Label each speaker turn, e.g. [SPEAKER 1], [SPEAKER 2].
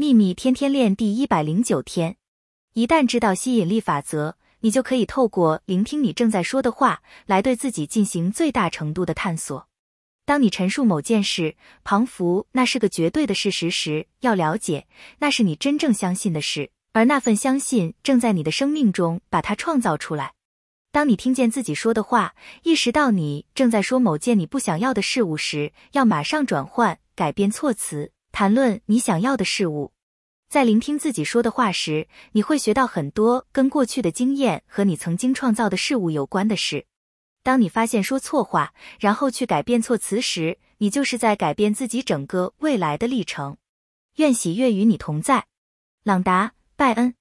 [SPEAKER 1] 秘密天天练第一百零九天，一旦知道吸引力法则，你就可以透过聆听你正在说的话，来对自己进行最大程度的探索。当你陈述某件事，庞佛那是个绝对的事实时，要了解那是你真正相信的事，而那份相信正在你的生命中把它创造出来。当你听见自己说的话，意识到你正在说某件你不想要的事物时，要马上转换、改变措辞。谈论你想要的事物，在聆听自己说的话时，你会学到很多跟过去的经验和你曾经创造的事物有关的事。当你发现说错话，然后去改变措辞时，你就是在改变自己整个未来的历程。愿喜悦与你同在，朗达·拜恩。